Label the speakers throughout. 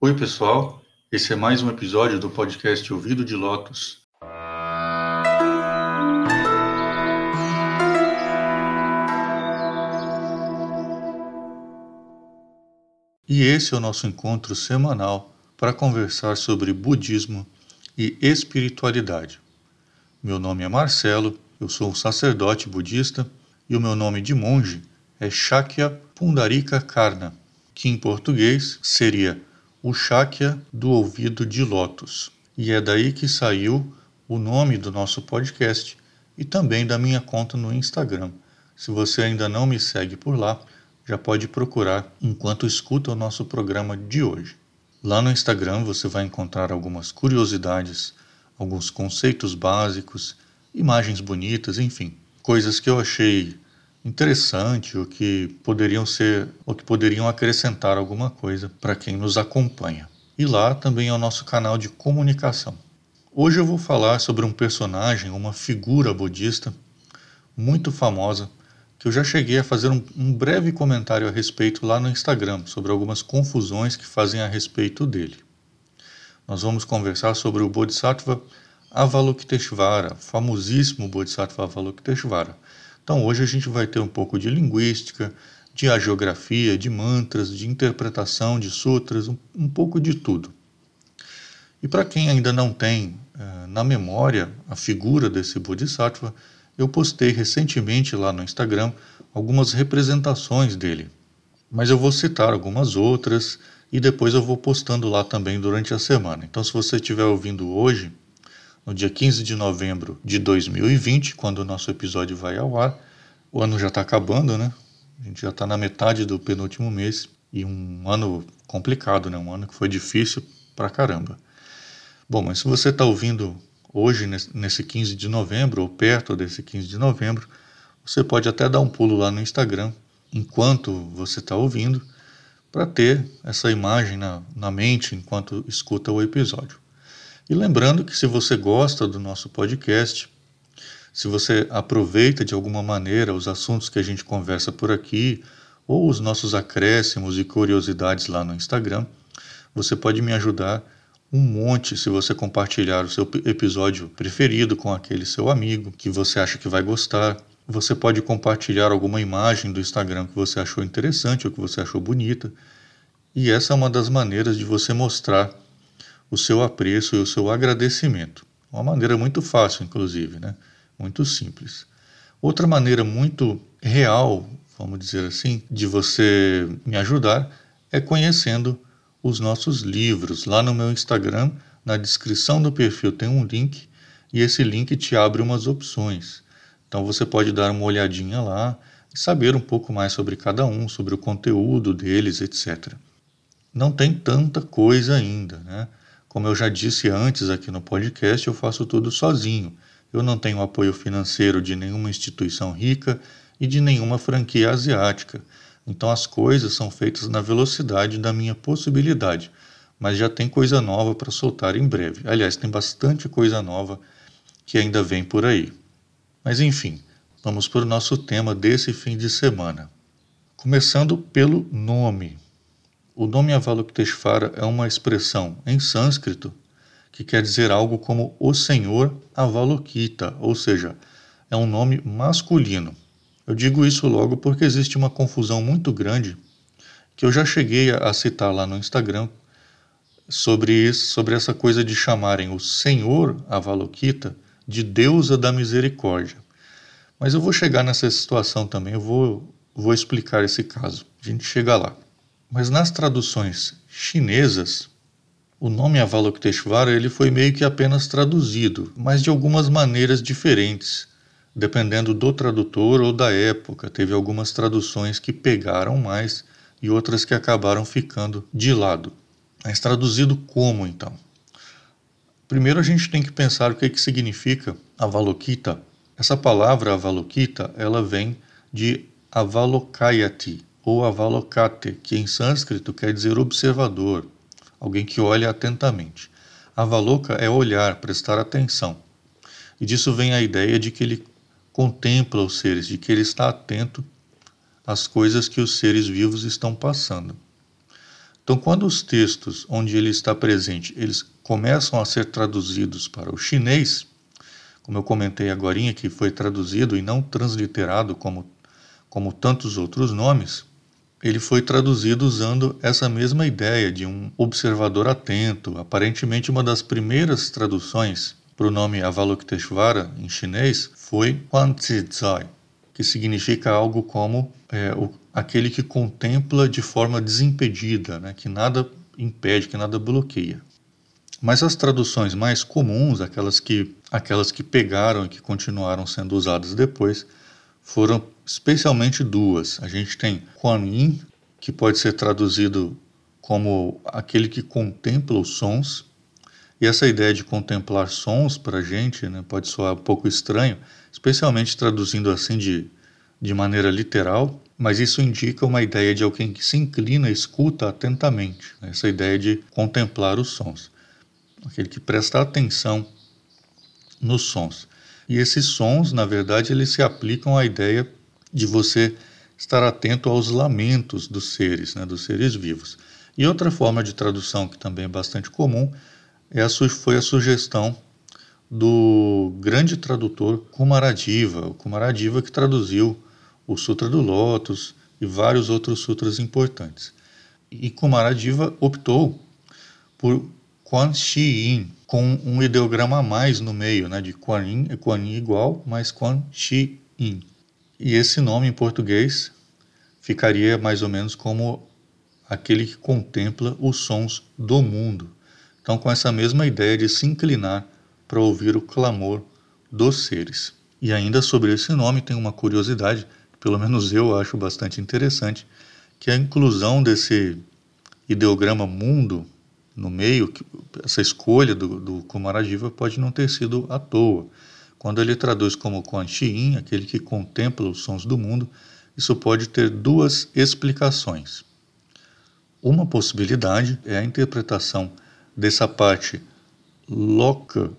Speaker 1: Oi, pessoal. Esse é mais um episódio do podcast Ouvido de Lotus. E esse é o nosso encontro semanal para conversar sobre budismo e espiritualidade. Meu nome é Marcelo, eu sou um sacerdote budista e o meu nome de monge é Shakya Pundarika Karna, que em português seria o Shakya do ouvido de lótus. E é daí que saiu o nome do nosso podcast e também da minha conta no Instagram. Se você ainda não me segue por lá, já pode procurar enquanto escuta o nosso programa de hoje. Lá no Instagram você vai encontrar algumas curiosidades, alguns conceitos básicos, imagens bonitas, enfim, coisas que eu achei interessante ou que poderiam ser ou que poderiam acrescentar alguma coisa para quem nos acompanha. E lá também é o nosso canal de comunicação. Hoje eu vou falar sobre um personagem, uma figura budista muito famosa que eu já cheguei a fazer um, um, breve comentário a respeito lá no Instagram sobre algumas confusões que fazem a respeito dele. Nós vamos conversar sobre o Bodhisattva Avalokiteshvara, famosíssimo Bodhisattva Avalokiteshvara. Então hoje a gente vai ter um pouco de linguística, de agiografia, de mantras, de interpretação de sutras, um, um pouco de tudo. E para quem ainda não tem eh, na memória a figura desse Bodhisattva, eu postei recentemente lá no Instagram algumas representações dele, mas eu vou citar algumas outras e depois eu vou postando lá também durante a semana. Então, se você estiver ouvindo hoje, no dia 15 de novembro de 2020, quando o nosso episódio vai ao ar, o ano já está acabando, né? A gente já está na metade do penúltimo mês e um ano complicado, né? Um ano que foi difícil pra caramba. Bom, mas se você está ouvindo hoje, nesse 15 de novembro, ou perto desse 15 de novembro, você pode até dar um pulo lá no Instagram, enquanto você está ouvindo, para ter essa imagem na, na mente enquanto escuta o episódio. E lembrando que se você gosta do nosso podcast, se você aproveita de alguma maneira os assuntos que a gente conversa por aqui, ou os nossos acréscimos e curiosidades lá no Instagram, você pode me ajudar um monte se você compartilhar o seu episódio preferido com aquele seu amigo que você acha que vai gostar. Você pode compartilhar alguma imagem do Instagram que você achou interessante ou que você achou bonita. E essa é uma das maneiras de você mostrar o seu apreço e o seu agradecimento. Uma maneira muito fácil, inclusive, né? muito simples. Outra maneira muito real, vamos dizer assim, de você me ajudar é conhecendo os nossos livros. Lá no meu Instagram, na descrição do perfil tem um link e esse link te abre umas opções. Então você pode dar uma olhadinha lá e saber um pouco mais sobre cada um, sobre o conteúdo deles, etc. Não tem tanta coisa ainda, né? Como eu já disse antes aqui no podcast, eu faço tudo sozinho. Eu não tenho apoio financeiro de nenhuma instituição rica e de nenhuma franquia asiática. Então as coisas são feitas na velocidade da minha possibilidade, mas já tem coisa nova para soltar em breve. Aliás, tem bastante coisa nova que ainda vem por aí. Mas enfim, vamos para o nosso tema desse fim de semana. Começando pelo nome. O nome Avalokiteshvara é uma expressão em sânscrito que quer dizer algo como o Senhor Avalokita, ou seja, é um nome masculino. Eu digo isso logo porque existe uma confusão muito grande que eu já cheguei a citar lá no Instagram sobre isso, sobre essa coisa de chamarem o Senhor Avalokita de deusa da misericórdia. Mas eu vou chegar nessa situação também, eu vou, vou explicar esse caso. A gente chega lá. Mas nas traduções chinesas, o nome Avalokiteshvara ele foi meio que apenas traduzido, mas de algumas maneiras diferentes dependendo do tradutor ou da época. Teve algumas traduções que pegaram mais e outras que acabaram ficando de lado. Mas traduzido como então? Primeiro a gente tem que pensar o que, que significa Avalokita. Essa palavra Avalokita, ela vem de Avalokayati ou Avalokate, que em sânscrito quer dizer observador, alguém que olha atentamente. Avaloka é olhar, prestar atenção. E disso vem a ideia de que ele contempla os seres, de que ele está atento às coisas que os seres vivos estão passando. Então, quando os textos onde ele está presente, eles começam a ser traduzidos para o chinês, como eu comentei agora, que foi traduzido e não transliterado como, como tantos outros nomes, ele foi traduzido usando essa mesma ideia de um observador atento. Aparentemente, uma das primeiras traduções para o nome Avalokiteshvara em chinês foi Huan Zai, que significa algo como é, o, aquele que contempla de forma desimpedida, né, que nada impede, que nada bloqueia. Mas as traduções mais comuns, aquelas que, aquelas que pegaram e que continuaram sendo usadas depois, foram especialmente duas. A gente tem Kuan Yin, que pode ser traduzido como aquele que contempla os sons. E essa ideia de contemplar sons para a gente né, pode soar um pouco estranho, especialmente traduzindo assim de, de maneira literal, mas isso indica uma ideia de alguém que se inclina e escuta atentamente, né, essa ideia de contemplar os sons aquele que presta atenção nos sons. E esses sons, na verdade, eles se aplicam à ideia de você estar atento aos lamentos dos seres, né, dos seres vivos. E outra forma de tradução que também é bastante comum é a, foi a sugestão do grande tradutor Kumaradiva, o Kumaradiva que traduziu o Sutra do Lótus e vários outros sutras importantes. E Kumaradiva optou por Quan Chi Yin, com um ideograma a mais no meio, né, de Quan Yin, Quan Yin igual, mais Quan Chi Yin. E esse nome em português ficaria mais ou menos como aquele que contempla os sons do mundo. Então, com essa mesma ideia de se inclinar para ouvir o clamor dos seres. E ainda sobre esse nome tem uma curiosidade, que pelo menos eu acho bastante interessante, que a inclusão desse ideograma mundo no meio, essa escolha do, do Kumarajiva pode não ter sido à toa. Quando ele traduz como Quan Chi aquele que contempla os sons do mundo, isso pode ter duas explicações. Uma possibilidade é a interpretação dessa parte loca,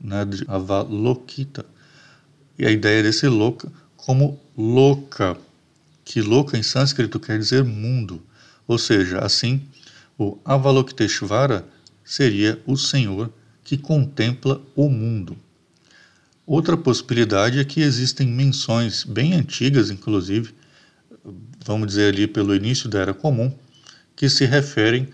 Speaker 1: né, de Avalokita, e a ideia desse loka como louca, que louca em sânscrito quer dizer mundo, ou seja, assim o Avalokiteshvara seria o Senhor que contempla o mundo. Outra possibilidade é que existem menções bem antigas, inclusive, vamos dizer ali pelo início da Era Comum, que se referem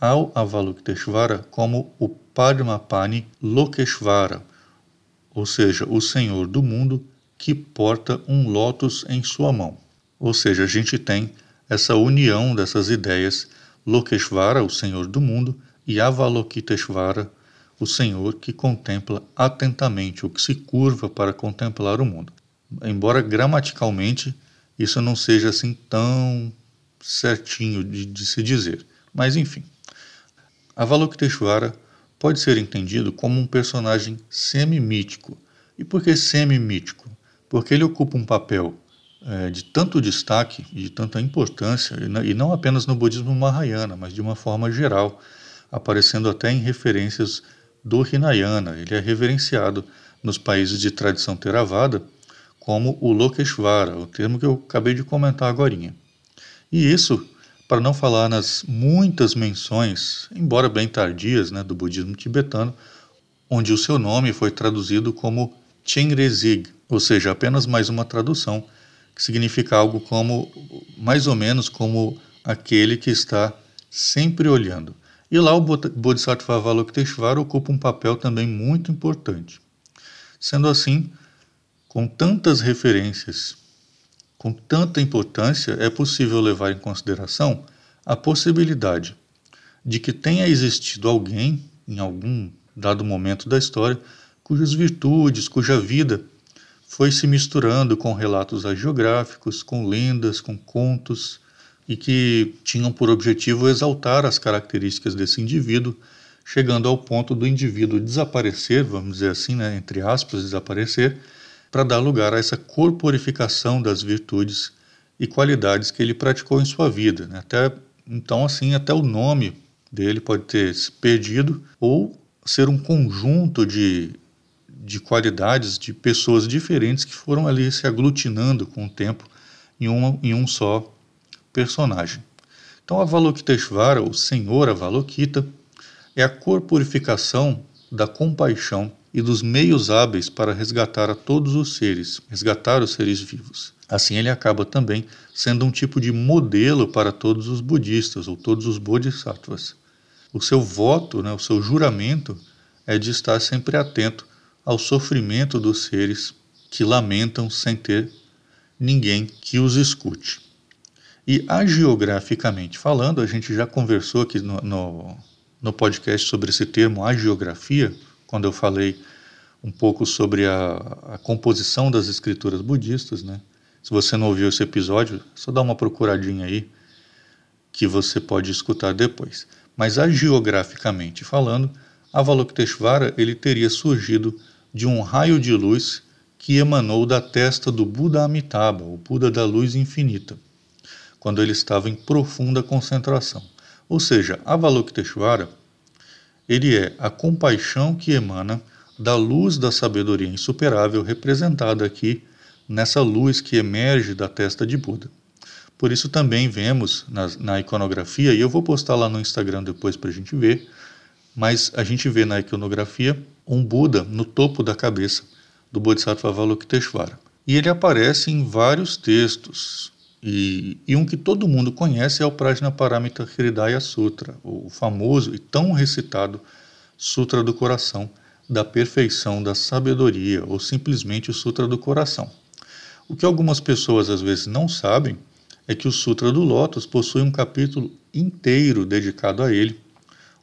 Speaker 1: ao Avalokiteshvara como o Padmapani Lokeshvara, ou seja, o Senhor do mundo que porta um lótus em sua mão. Ou seja, a gente tem essa união dessas ideias Lokeshvara, o Senhor do mundo, e Avalokiteshvara, o Senhor que contempla atentamente, o que se curva para contemplar o mundo. Embora gramaticalmente isso não seja assim tão certinho de, de se dizer, mas enfim. Avalokiteshvara pode ser entendido como um personagem semi-mítico. E por que semi-mítico? Porque ele ocupa um papel é, de tanto destaque e de tanta importância, e não apenas no budismo Mahayana, mas de uma forma geral, aparecendo até em referências do Hinayana. Ele é reverenciado nos países de tradição Theravada como o Lokeshvara, o termo que eu acabei de comentar agora. E isso, para não falar nas muitas menções, embora bem tardias, né, do budismo tibetano, onde o seu nome foi traduzido como Chenrezig, ou seja, apenas mais uma tradução que significa algo como, mais ou menos como aquele que está sempre olhando. E lá o Bodhisattva Avalokiteshvara ocupa um papel também muito importante. Sendo assim, com tantas referências, com tanta importância, é possível levar em consideração a possibilidade de que tenha existido alguém, em algum dado momento da história, cujas virtudes, cuja vida foi se misturando com relatos hagiográficos, com lendas, com contos, e que tinham por objetivo exaltar as características desse indivíduo, chegando ao ponto do indivíduo desaparecer, vamos dizer assim, né, entre aspas, desaparecer, para dar lugar a essa corporificação das virtudes e qualidades que ele praticou em sua vida. Né? Até então, assim, até o nome dele pode ter se perdido ou ser um conjunto de de qualidades de pessoas diferentes que foram ali se aglutinando com o tempo em, uma, em um só personagem. Então, Avalokiteshvara, o Senhor Avalokita, é a corporificação da compaixão e dos meios hábeis para resgatar a todos os seres, resgatar os seres vivos. Assim, ele acaba também sendo um tipo de modelo para todos os budistas ou todos os bodhisattvas. O seu voto, né, o seu juramento, é de estar sempre atento ao sofrimento dos seres que lamentam sem ter ninguém que os escute. E agiograficamente falando, a gente já conversou aqui no, no, no podcast sobre esse termo agiografia, quando eu falei um pouco sobre a, a, composição das escrituras budistas, né? Se você não ouviu esse episódio, só dá uma procuradinha aí que você pode escutar depois. Mas agiograficamente falando, Avalokiteshvara ele teria surgido de um raio de luz que emanou da testa do Buda Amitabha, o Buda da luz infinita, quando ele estava em profunda concentração. Ou seja, Avalokiteshvara, ele é a compaixão que emana da luz da sabedoria insuperável representada aqui nessa luz que emerge da testa de Buda. Por isso também vemos na, na iconografia, e eu vou postar lá no Instagram depois para a gente ver, mas a gente vê na iconografia um Buda no topo da cabeça do Bodhisattva Avalokiteshvara. E ele aparece em vários textos, e, e, um que todo mundo conhece é o Prajnaparamita Hridaya Sutra, o famoso e tão recitado Sutra do Coração, da perfeição da sabedoria, ou simplesmente o Sutra do Coração. O que algumas pessoas às vezes não sabem é que o Sutra do Lótus possui um capítulo inteiro dedicado a ele,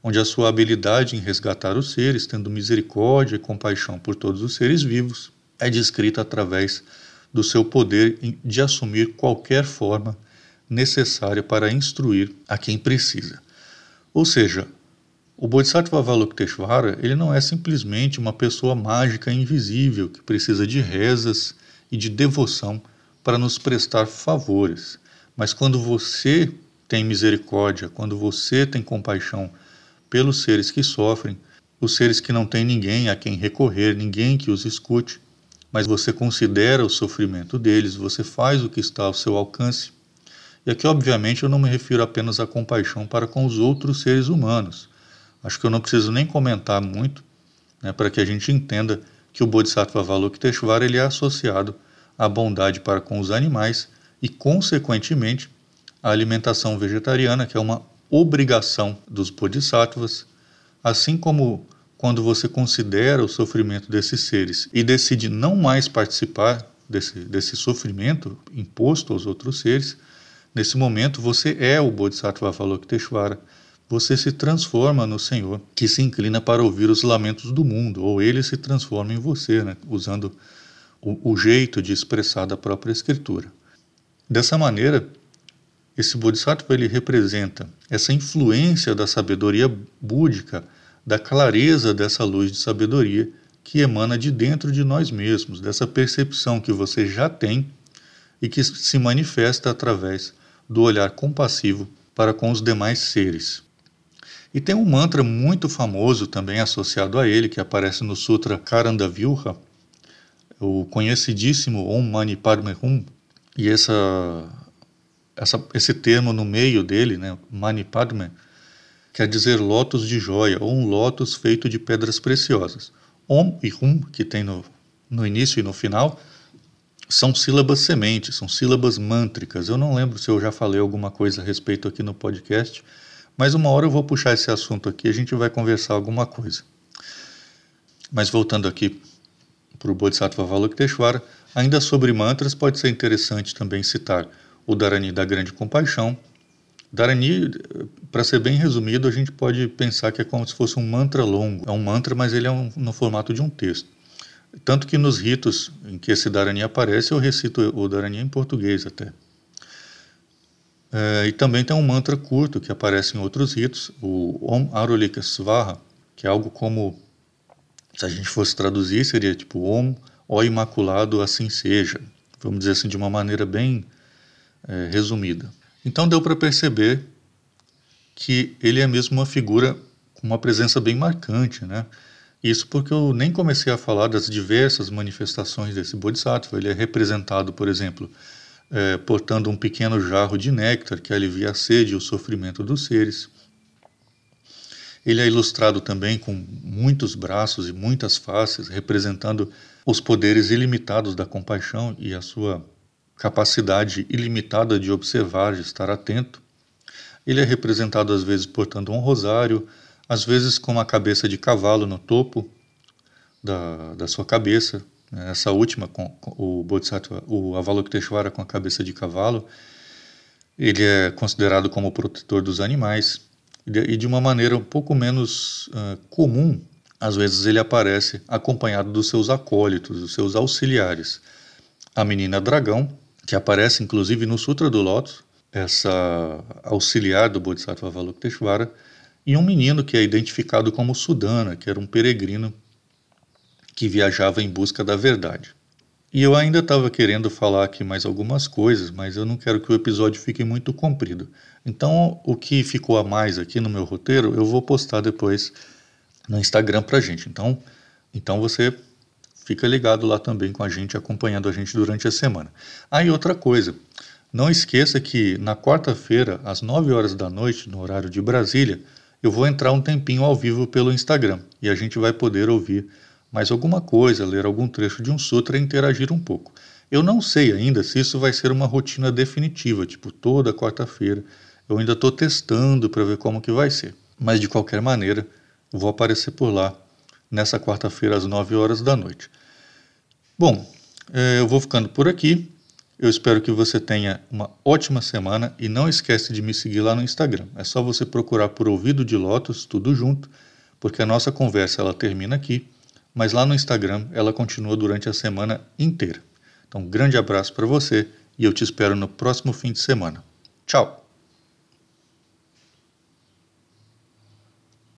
Speaker 1: onde a sua habilidade em resgatar os seres, tendo misericórdia e compaixão por todos os seres vivos, é descrita através do seu poder de assumir qualquer forma necessária para instruir a quem precisa. Ou seja, o Bodhisattva Avalokiteshvara ele não é simplesmente uma pessoa mágica invisível que precisa de rezas e de devoção para nos prestar favores. Mas quando você tem misericórdia, quando você tem compaixão pelos seres que sofrem, os seres que não têm ninguém a quem recorrer, ninguém que os escute, mas você considera o sofrimento deles, você faz o que está ao seu alcance. E aqui, obviamente, eu não me refiro apenas à compaixão para com os outros seres humanos. Acho que eu não preciso nem comentar muito né, para que a gente entenda que o Bodhisattva Avalokiteshvara ele é associado à bondade para com os animais e, consequentemente, à alimentação vegetariana, que é uma obrigação dos Bodhisattvas, assim como quando você considera o sofrimento desses seres e decide não mais participar desse, desse sofrimento imposto aos outros seres, nesse momento você é o Bodhisattva Avalokiteshvara. Você se transforma no Senhor, que se inclina para ouvir os lamentos do mundo, ou ele se transforma em você, né, usando o, o jeito de expressar da própria escritura. Dessa maneira, esse Bodhisattva ele representa essa influência da sabedoria búdica da clareza dessa luz de sabedoria que emana de dentro de nós mesmos, dessa percepção que você já tem e que se manifesta através do olhar compassivo para com os demais seres. E tem um mantra muito famoso também associado a ele, que aparece no Sutra Karandavyuha, o conhecidíssimo Om Mani Padme Hum, e essa, essa, esse termo no meio dele, né, Mani Padme, quer dizer lótus de joia ou um lótus feito de pedras preciosas. Om e Hum, que tem no, no início e no final, são sílabas sementes, são sílabas mântricas. Eu não lembro se eu já falei alguma coisa a respeito aqui no podcast, mas uma hora eu vou puxar esse assunto aqui e a gente vai conversar alguma coisa. Mas voltando aqui para o Bodhisattva Avalokiteshvara, ainda sobre mantras, pode ser interessante também citar o Dharani da Grande Compaixão, Dharani, para ser bem resumido, a gente pode pensar que é como se fosse um mantra longo. É um mantra, mas ele é um, no formato de um texto. Tanto que nos ritos em que esse Dharani aparece, eu recito o Dharani em português até. É, e também tem um mantra curto que aparece em outros ritos, o Om Arulika Svaha, que é algo como, se a gente fosse traduzir, seria tipo Om, ó Imaculado, assim seja. Vamos dizer assim, de uma maneira bem é, resumida. Então deu para perceber que ele é mesmo uma figura com uma presença bem marcante, né? Isso porque eu nem comecei a falar das diversas manifestações desse Bodhisattva. Ele é representado, por exemplo, é, portando um pequeno jarro de néctar que alivia a sede e o sofrimento dos seres. Ele é ilustrado também com muitos braços e muitas faces, representando os poderes ilimitados da compaixão e a sua capacidade ilimitada de observar, de estar atento. Ele é representado às vezes portando um rosário, às vezes com uma cabeça de cavalo no topo da, da sua cabeça, essa última, com, com o Bodhisattva, o Avalokiteshvara com a cabeça de cavalo, ele é considerado como protetor dos animais e de uma maneira um pouco menos uh, comum, às vezes ele aparece acompanhado dos seus acólitos, dos seus auxiliares. A menina dragão, que aparece inclusive no Sutra do Lótus, essa auxiliar do Bodhisattva Avalokiteshvara, e um menino que é identificado como Sudana, que era um peregrino que viajava em busca da verdade. E eu ainda estava querendo falar aqui mais algumas coisas, mas eu não quero que o episódio fique muito comprido. Então, o que ficou a mais aqui no meu roteiro, eu vou postar depois no Instagram pra gente. Então, então você fica ligado lá também com a gente, acompanhando a gente durante a semana. Aí ah, outra coisa, não esqueça que na quarta-feira, às 9 horas da noite, no horário de Brasília, eu vou entrar um tempinho ao vivo pelo Instagram e a gente vai poder ouvir mais alguma coisa, ler algum trecho de um sutra e interagir um pouco. Eu não sei ainda se isso vai ser uma rotina definitiva, tipo toda quarta-feira. Eu ainda estou testando para ver como que vai ser. Mas de qualquer maneira, vou aparecer por lá nessa quarta-feira às 9 horas da noite. Bom, é, eu vou ficando por aqui. Eu espero que você tenha uma ótima semana e não esquece de me seguir lá no Instagram. É só você procurar por Ouvido de Lotus, tudo junto, porque a nossa conversa ela termina aqui mas lá no Instagram ela continua durante a semana inteira. Então, um grande abraço para você e eu te espero no próximo fim de semana. Tchau!